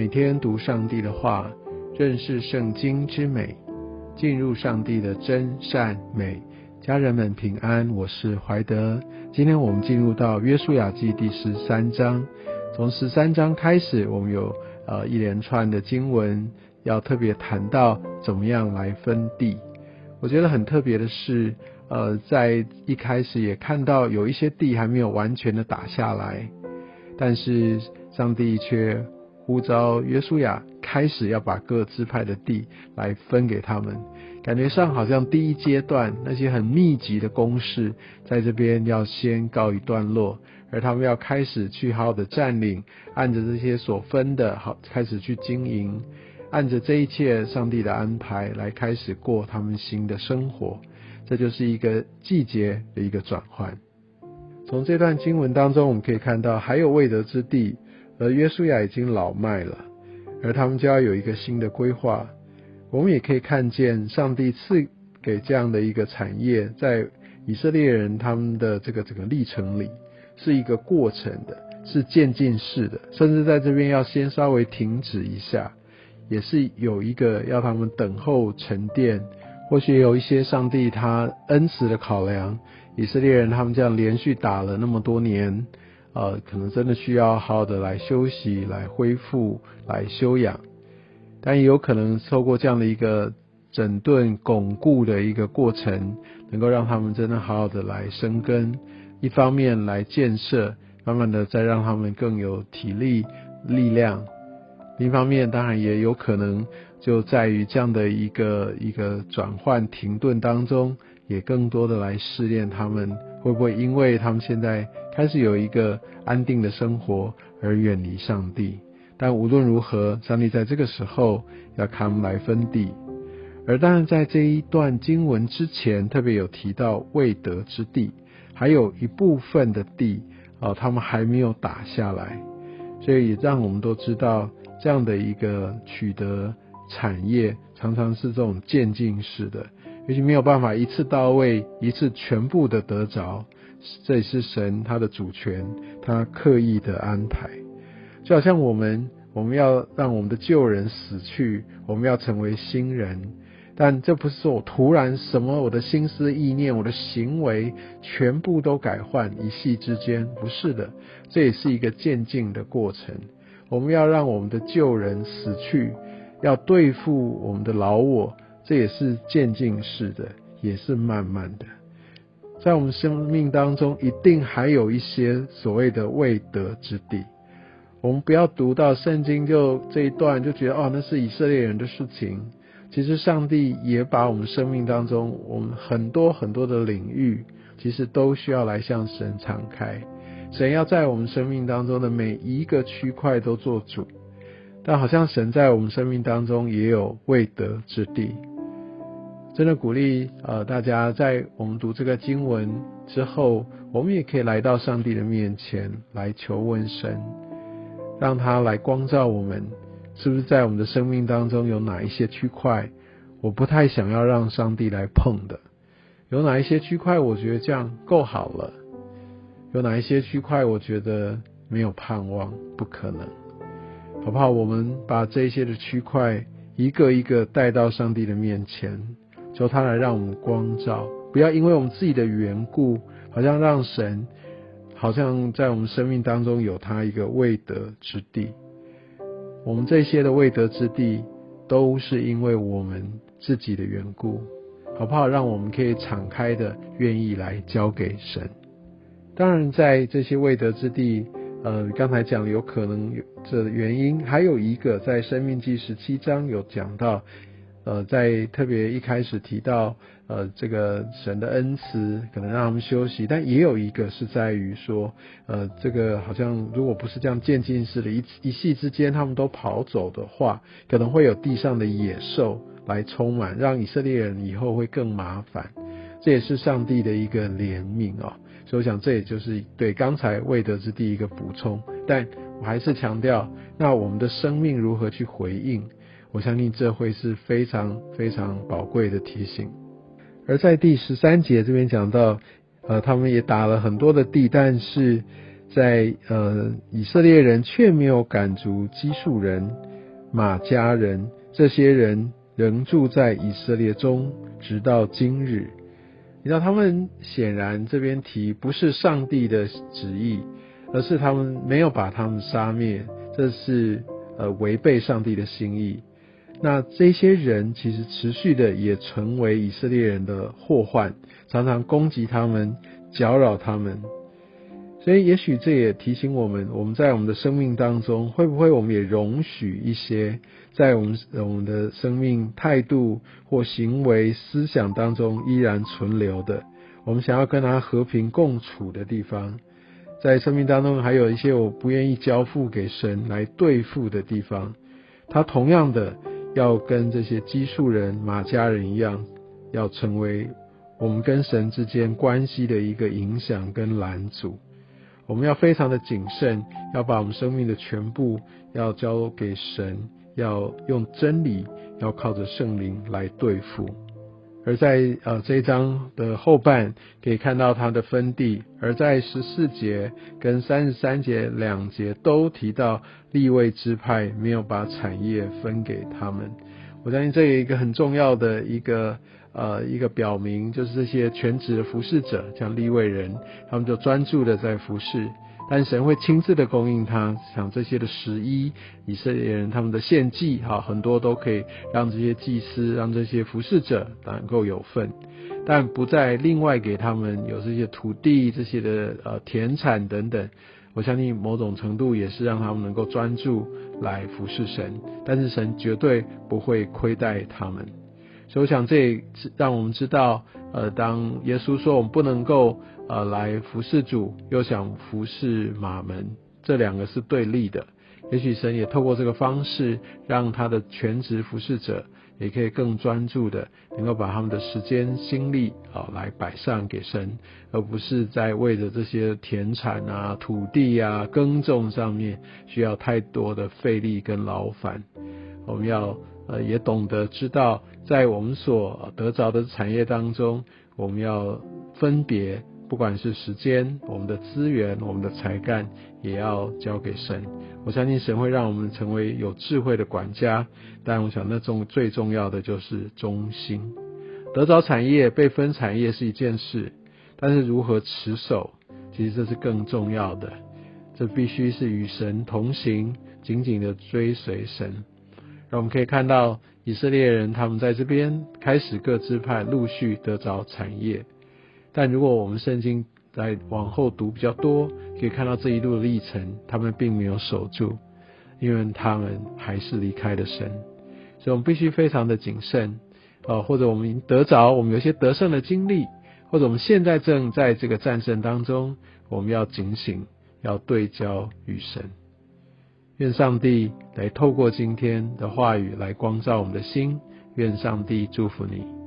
每天读上帝的话，认识圣经之美，进入上帝的真善美。家人们平安，我是怀德。今天我们进入到约书亚记第十三章，从十三章开始，我们有呃一连串的经文，要特别谈到怎么样来分地。我觉得很特别的是，呃，在一开始也看到有一些地还没有完全的打下来，但是上帝却。呼召约书亚开始要把各支派的地来分给他们，感觉上好像第一阶段那些很密集的攻势在这边要先告一段落，而他们要开始去好好的占领，按着这些所分的好开始去经营，按着这一切上帝的安排来开始过他们新的生活，这就是一个季节的一个转换。从这段经文当中，我们可以看到还有未得之地。而约书亚已经老迈了，而他们就要有一个新的规划。我们也可以看见，上帝赐给这样的一个产业，在以色列人他们的这个整个历程里，是一个过程的，是渐进式的，甚至在这边要先稍微停止一下，也是有一个要他们等候沉淀。或许有一些上帝他恩慈的考量，以色列人他们这样连续打了那么多年。呃，可能真的需要好好的来休息、来恢复、来休养，但也有可能透过这样的一个整顿、巩固的一个过程，能够让他们真的好好的来生根。一方面来建设，慢慢的再让他们更有体力、力量；另一方面，当然也有可能就在于这样的一个一个转换、停顿当中，也更多的来试炼他们。会不会因为他们现在开始有一个安定的生活而远离上帝？但无论如何，上帝在这个时候要他们来分地。而当然，在这一段经文之前，特别有提到未得之地，还有一部分的地啊，他们还没有打下来，所以也让我们都知道，这样的一个取得产业，常常是这种渐进式的。也许没有办法一次到位，一次全部的得着，这也是神他的主权，他刻意的安排。就好像我们，我们要让我们的旧人死去，我们要成为新人，但这不是说我突然什么我的心思意念、我的行为全部都改换，一夕之间，不是的，这也是一个渐进的过程。我们要让我们的旧人死去，要对付我们的老我。这也是渐进式的，也是慢慢的，在我们生命当中，一定还有一些所谓的未得之地。我们不要读到圣经就这一段就觉得哦，那是以色列人的事情。其实上帝也把我们生命当中，我们很多很多的领域，其实都需要来向神敞开。神要在我们生命当中的每一个区块都做主，但好像神在我们生命当中也有未得之地。真的鼓励呃大家在我们读这个经文之后，我们也可以来到上帝的面前来求问神，让他来光照我们，是不是在我们的生命当中有哪一些区块，我不太想要让上帝来碰的？有哪一些区块我觉得这样够好了？有哪一些区块我觉得没有盼望，不可能？好不好？我们把这些的区块一个一个带到上帝的面前。求他来让我们光照，不要因为我们自己的缘故，好像让神好像在我们生命当中有他一个未得之地。我们这些的未得之地，都是因为我们自己的缘故，好不好？让我们可以敞开的愿意来交给神。当然，在这些未得之地，呃，刚才讲有可能有这原因，还有一个在生命记十七章有讲到。呃，在特别一开始提到，呃，这个神的恩慈可能让他们休息，但也有一个是在于说，呃，这个好像如果不是这样渐进式的，一一夕之间他们都跑走的话，可能会有地上的野兽来充满，让以色列人以后会更麻烦。这也是上帝的一个怜悯啊，所以我想这也就是对刚才未得之地一个补充。但我还是强调，那我们的生命如何去回应？我相信这会是非常非常宝贵的提醒。而在第十三节这边讲到，呃，他们也打了很多的地，但是在呃以色列人却没有赶逐基数人，马家人，这些人仍住在以色列中，直到今日。你知道，他们显然这边提不是上帝的旨意，而是他们没有把他们杀灭，这是呃违背上帝的心意。那这些人其实持续的也成为以色列人的祸患，常常攻击他们，搅扰他们。所以，也许这也提醒我们，我们在我们的生命当中，会不会我们也容许一些在我们我们的生命态度或行为思想当中依然存留的，我们想要跟他和平共处的地方，在生命当中还有一些我不愿意交付给神来对付的地方，他同样的要跟这些基数人马家人一样，要成为我们跟神之间关系的一个影响跟拦阻。我们要非常的谨慎，要把我们生命的全部要交给神，要用真理，要靠着圣灵来对付。而在呃这一章的后半，可以看到它的分地，而在十四节跟三十三节两节都提到立位支派没有把产业分给他们。我相信这有一个很重要的一个。呃，一个表明就是这些全职的服侍者，像利未人，他们就专注的在服侍，但神会亲自的供应他，像这些的十一以色列人他们的献祭，哈，很多都可以让这些祭司，让这些服侍者能够有份，但不再另外给他们有这些土地、这些的呃田产等等。我相信某种程度也是让他们能够专注来服侍神，但是神绝对不会亏待他们。所以我想，这让我们知道，呃，当耶稣说我们不能够呃来服侍主，又想服侍马门，这两个是对立的。也许神也透过这个方式，让他的全职服侍者也可以更专注的，能够把他们的时间、心力啊来摆上给神，而不是在为着这些田产啊、土地啊、耕种上面需要太多的费力跟劳烦。我们要。呃，也懂得知道，在我们所得着的产业当中，我们要分别，不管是时间、我们的资源、我们的才干，也要交给神。我相信神会让我们成为有智慧的管家，但我想那重最重要的就是忠心。得着产业、被分产业是一件事，但是如何持守，其实这是更重要的。这必须是与神同行，紧紧的追随神。那我们可以看到以色列人，他们在这边开始各支派陆续得着产业，但如果我们圣经在往后读比较多，可以看到这一路的历程，他们并没有守住，因为他们还是离开了神，所以我们必须非常的谨慎啊，或者我们得着我们有些得胜的经历，或者我们现在正在这个战胜当中，我们要警醒，要对焦与神。愿上帝来透过今天的话语来光照我们的心。愿上帝祝福你。